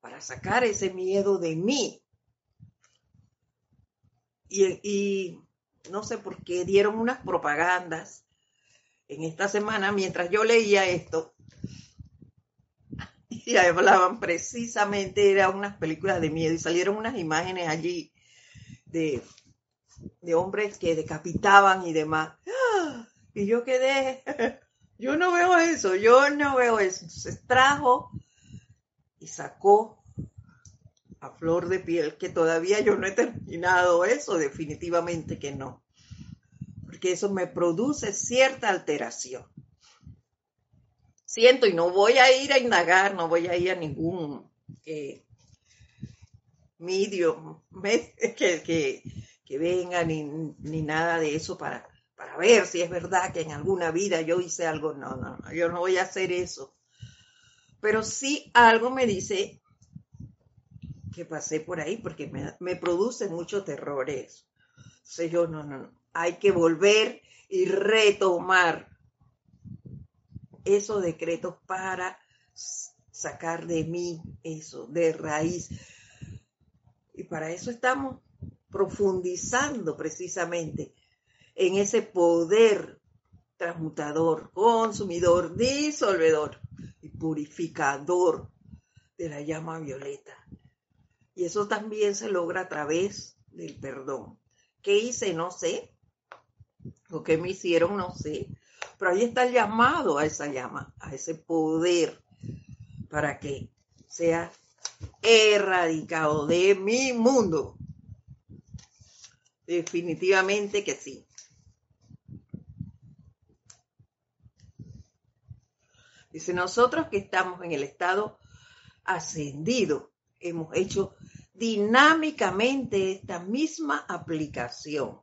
para sacar ese miedo de mí. Y, no sé por qué dieron unas propagandas en esta semana mientras yo leía esto. Y hablaban precisamente, eran unas películas de miedo y salieron unas imágenes allí de, de hombres que decapitaban y demás. Y yo quedé yo no veo eso, yo no veo eso. Se trajo y sacó a flor de piel, que todavía yo no he terminado eso, definitivamente que no. Porque eso me produce cierta alteración. Siento y no voy a ir a indagar, no voy a ir a ningún eh, medio que, que, que venga ni, ni nada de eso para para ver si es verdad que en alguna vida yo hice algo. No, no, no, yo no voy a hacer eso. Pero sí algo me dice que pasé por ahí porque me, me produce mucho terror eso. Entonces yo, no, no, no. Hay que volver y retomar esos decretos para sacar de mí eso, de raíz. Y para eso estamos profundizando precisamente en ese poder transmutador, consumidor, disolvedor y purificador de la llama violeta. Y eso también se logra a través del perdón. ¿Qué hice? No sé. ¿O qué me hicieron? No sé. Pero ahí está el llamado a esa llama, a ese poder, para que sea erradicado de mi mundo. Definitivamente que sí. Dice, nosotros que estamos en el estado ascendido, hemos hecho dinámicamente esta misma aplicación,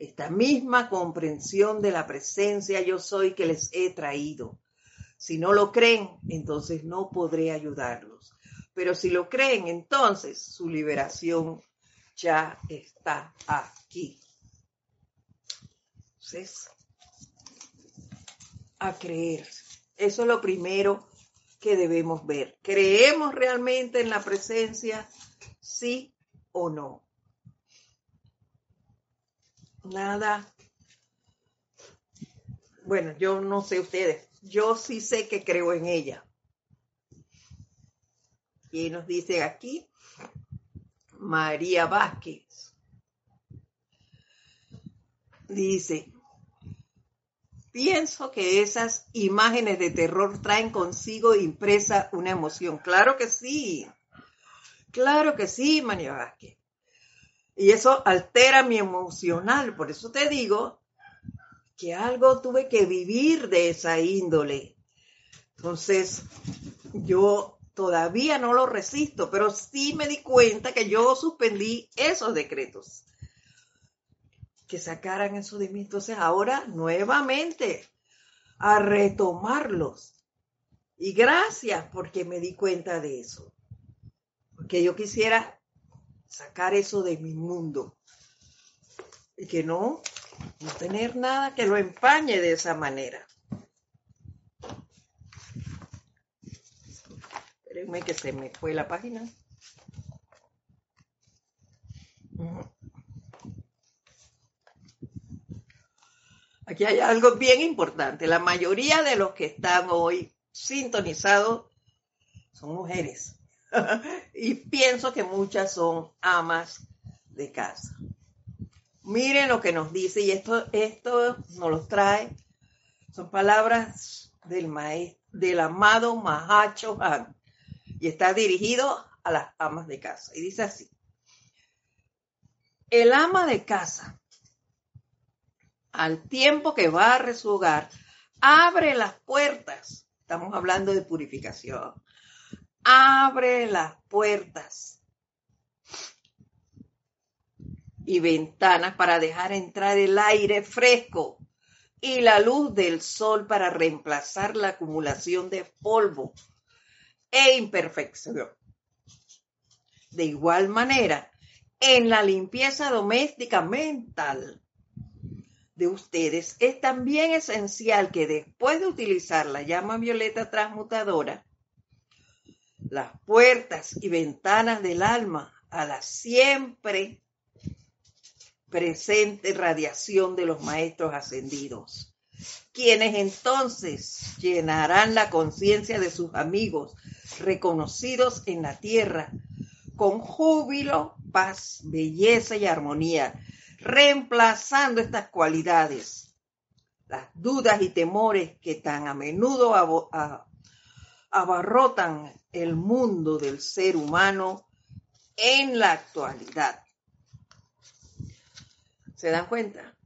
esta misma comprensión de la presencia yo soy que les he traído. Si no lo creen, entonces no podré ayudarlos. Pero si lo creen, entonces su liberación ya está aquí. Entonces, a creer. Eso es lo primero que debemos ver. ¿Creemos realmente en la presencia? Sí o no. Nada. Bueno, yo no sé ustedes. Yo sí sé que creo en ella. Y nos dice aquí María Vázquez. Dice, Pienso que esas imágenes de terror traen consigo impresa una emoción. Claro que sí. Claro que sí, María Vázquez. Y eso altera mi emocional. Por eso te digo que algo tuve que vivir de esa índole. Entonces, yo todavía no lo resisto, pero sí me di cuenta que yo suspendí esos decretos que sacaran eso de mí. Entonces ahora nuevamente a retomarlos. Y gracias porque me di cuenta de eso. Porque yo quisiera sacar eso de mi mundo. Y que no, no tener nada que lo empañe de esa manera. Espérenme que se me fue la página. Aquí hay algo bien importante. La mayoría de los que están hoy sintonizados son mujeres. y pienso que muchas son amas de casa. Miren lo que nos dice, y esto, esto nos lo trae, son palabras del maestro, del amado Mahacho Han, y está dirigido a las amas de casa. Y dice así, el ama de casa, al tiempo que barre su hogar, abre las puertas, estamos hablando de purificación, abre las puertas y ventanas para dejar entrar el aire fresco y la luz del sol para reemplazar la acumulación de polvo e imperfección. De igual manera, en la limpieza doméstica mental de ustedes es también esencial que después de utilizar la llama violeta transmutadora, las puertas y ventanas del alma a la siempre presente radiación de los maestros ascendidos, quienes entonces llenarán la conciencia de sus amigos reconocidos en la tierra con júbilo, paz, belleza y armonía, reemplazando estas cualidades, las dudas y temores que tan a menudo abarrotan el mundo del ser humano en la actualidad. ¿Se dan cuenta?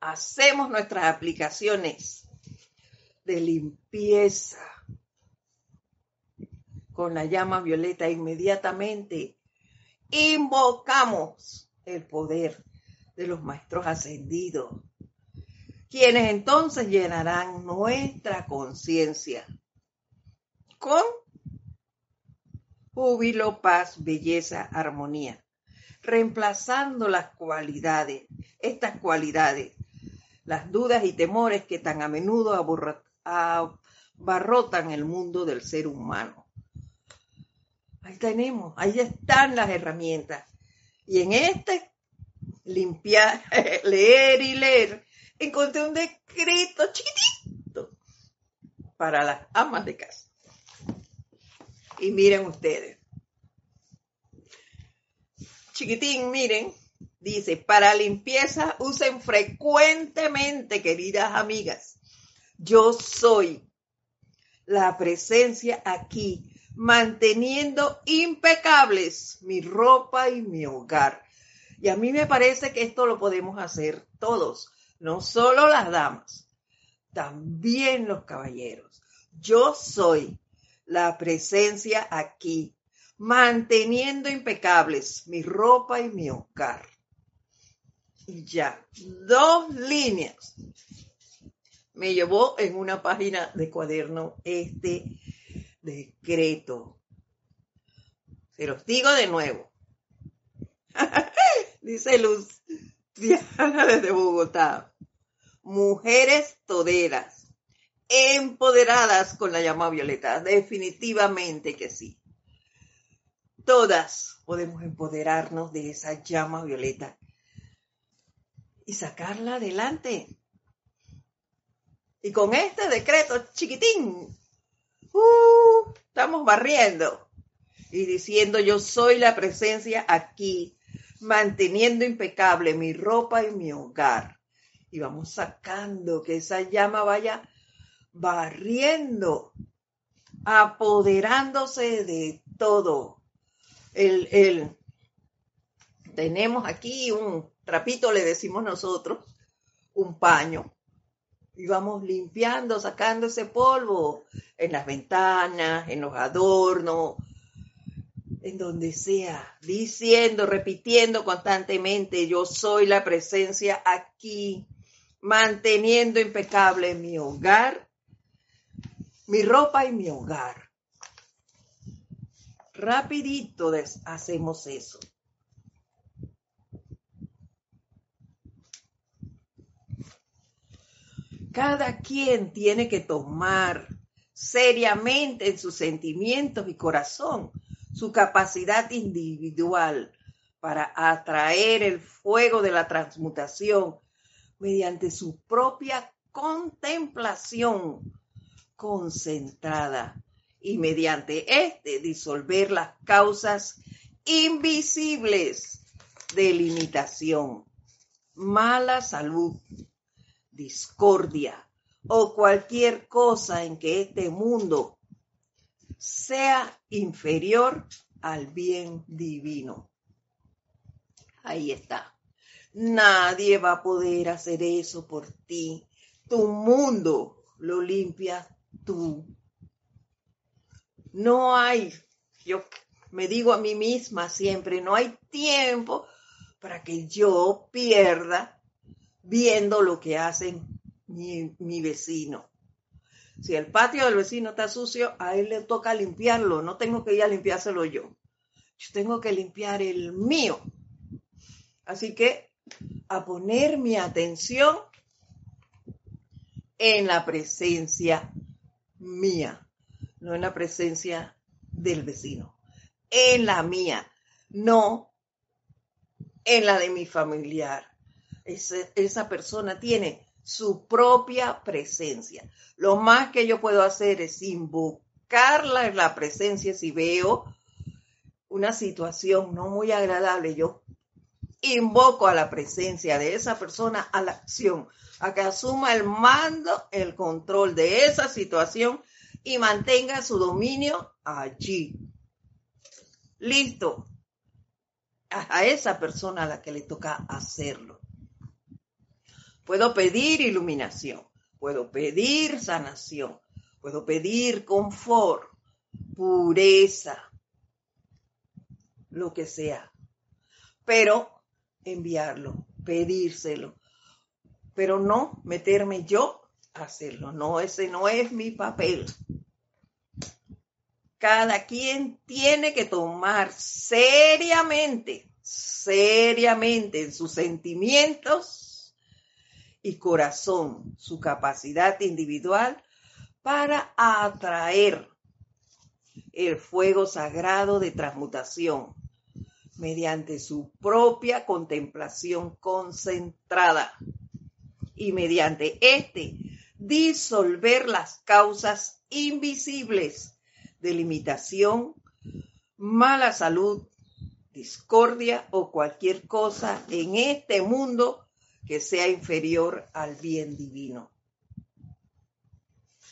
Hacemos nuestras aplicaciones de limpieza con la llama violeta inmediatamente invocamos el poder de los maestros ascendidos, quienes entonces llenarán nuestra conciencia con júbilo, paz, belleza, armonía, reemplazando las cualidades, estas cualidades, las dudas y temores que tan a menudo abarrotan el mundo del ser humano. Ahí tenemos, ahí están las herramientas. Y en este limpiar, leer y leer, encontré un decreto chiquitito para las amas de casa. Y miren ustedes. Chiquitín, miren, dice, para limpieza usen frecuentemente, queridas amigas. Yo soy la presencia aquí, manteniendo impecables mi ropa y mi hogar. Y a mí me parece que esto lo podemos hacer todos, no solo las damas, también los caballeros. Yo soy la presencia aquí, manteniendo impecables mi ropa y mi hogar. Y ya, dos líneas. Me llevó en una página de cuaderno este decreto. Se los digo de nuevo. Dice Luz Diana desde Bogotá. Mujeres toderas empoderadas con la llama violeta. Definitivamente que sí. Todas podemos empoderarnos de esa llama violeta y sacarla adelante. Y con este decreto chiquitín, uh, estamos barriendo y diciendo yo soy la presencia aquí, manteniendo impecable mi ropa y mi hogar. Y vamos sacando que esa llama vaya barriendo, apoderándose de todo. El, tenemos aquí un trapito, le decimos nosotros, un paño, y vamos limpiando, sacando ese polvo en las ventanas, en los adornos, en donde sea, diciendo, repitiendo constantemente, yo soy la presencia aquí, manteniendo impecable mi hogar mi ropa y mi hogar. Rapidito hacemos eso. Cada quien tiene que tomar seriamente en sus sentimientos y corazón su capacidad individual para atraer el fuego de la transmutación mediante su propia contemplación concentrada y mediante este disolver las causas invisibles de limitación, mala salud, discordia o cualquier cosa en que este mundo sea inferior al bien divino. Ahí está. Nadie va a poder hacer eso por ti. Tu mundo lo limpia No hay, yo me digo a mí misma siempre, no hay tiempo para que yo pierda viendo lo que hacen mi, mi vecino. Si el patio del vecino está sucio, a él le toca limpiarlo, no tengo que ir a limpiárselo yo. Yo tengo que limpiar el mío. Así que a poner mi atención en la presencia mía, no en la presencia del vecino, en la mía, no en la de mi familiar. esa persona tiene su propia presencia. Lo más que yo puedo hacer es invocarla en la presencia si veo una situación no muy agradable. Yo invoco a la presencia de esa persona a la acción, a que asuma el mando, el control de esa situación y mantenga su dominio allí. Listo. A esa persona a la que le toca hacerlo. Puedo pedir iluminación, puedo pedir sanación, puedo pedir confort, pureza, lo que sea. Pero enviarlo, pedírselo, pero no meterme yo a hacerlo. No, ese no es mi papel. Cada quien tiene que tomar seriamente, seriamente en sus sentimientos y corazón su capacidad individual para atraer el fuego sagrado de transmutación mediante su propia contemplación concentrada y mediante este disolver las causas invisibles de limitación, mala salud, discordia o cualquier cosa en este mundo que sea inferior al bien divino.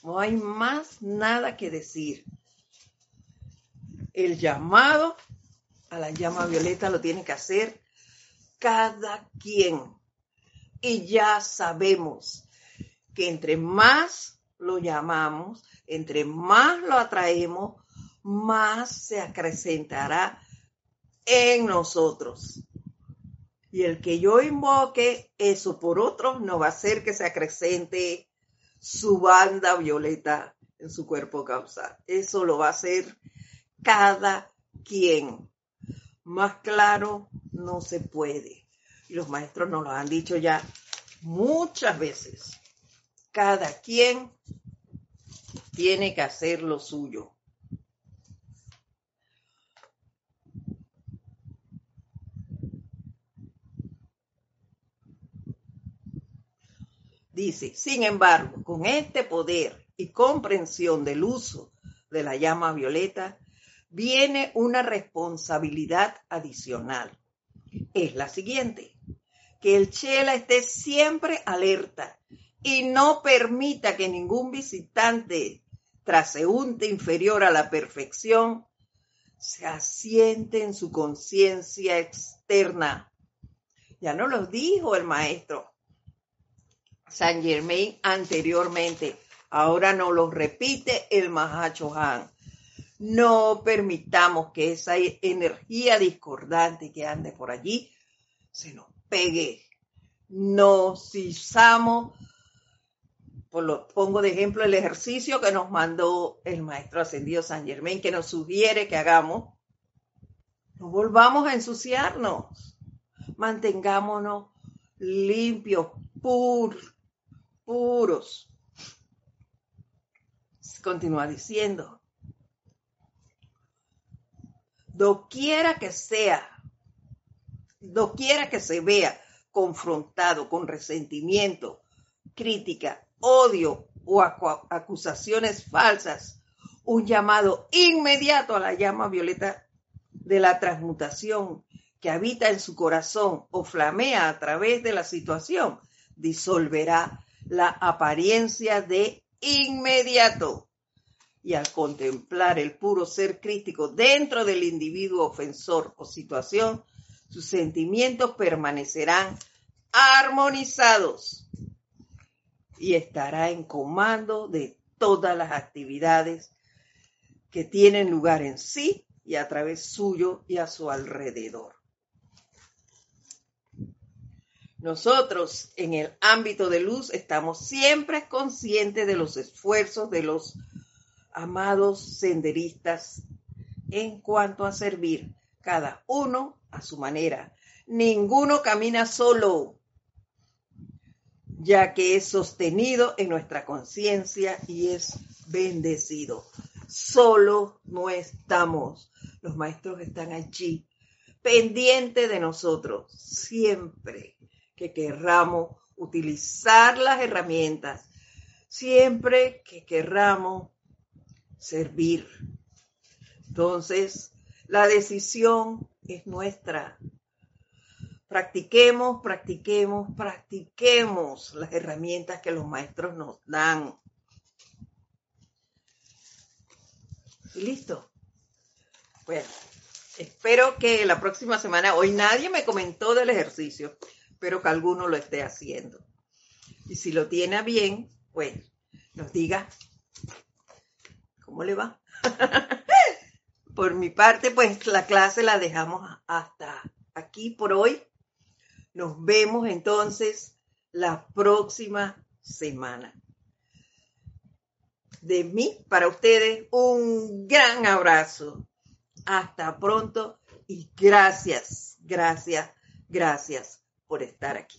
No hay más nada que decir. El llamado a la llama violeta lo tiene que hacer cada quien. Y ya sabemos que entre más lo llamamos, entre más lo atraemos, más se acrecentará en nosotros. Y el que yo invoque eso por otros no va a hacer que se acrecente su banda violeta en su cuerpo causal. Eso lo va a hacer cada quien. Más claro no se puede. Y los maestros nos lo han dicho ya muchas veces. Cada quien tiene que hacer lo suyo. Dice, sin embargo, con este poder y comprensión del uso de la llama violeta, viene una responsabilidad adicional. Es la siguiente, que el Chela esté siempre alerta y no permita que ningún visitante traseúnte inferior a la perfección se asiente en su conciencia externa. Ya no lo dijo el maestro San Germain anteriormente, ahora no lo repite el Mahacho Han. No permitamos que esa energía discordante que ande por allí se nos pegue. Nos usamos, por lo, pongo de ejemplo el ejercicio que nos mandó el maestro ascendido San Germán, que nos sugiere que hagamos. No volvamos a ensuciarnos. Mantengámonos limpios, puros, puros. Continúa diciendo, doquiera que sea, doquiera que se vea confrontado con resentimiento, crítica, odio o acusaciones falsas, un llamado inmediato a la llama violeta de la transmutación que habita en su corazón o flamea a través de la situación, disolverá la apariencia de inmediato. Y al contemplar el puro ser crítico dentro del individuo ofensor o situación, sus sentimientos permanecerán armonizados y estará en comando de todas las actividades que tienen lugar en sí y a través suyo y a su alrededor. Nosotros en el ámbito de luz estamos siempre conscientes de los esfuerzos de los amados senderistas en cuanto a servir cada uno a su manera. Ninguno camina solo, ya que es sostenido en nuestra conciencia y es bendecido. Solo no estamos. Los maestros están allí, pendientes de nosotros, siempre que querramos utilizar las herramientas, siempre que querramos servir. Entonces, la decisión es nuestra. Practiquemos, practiquemos, practiquemos las herramientas que los maestros nos dan. ¿Y listo? Bueno, espero que la próxima semana, hoy nadie me comentó del ejercicio, espero que alguno lo esté haciendo. Y si lo tiene bien, pues nos diga cómo le va. por mi parte, pues la clase la dejamos hasta aquí por hoy. Nos vemos entonces la próxima semana. De mí para ustedes un gran abrazo. Hasta pronto y gracias, gracias, gracias por estar aquí.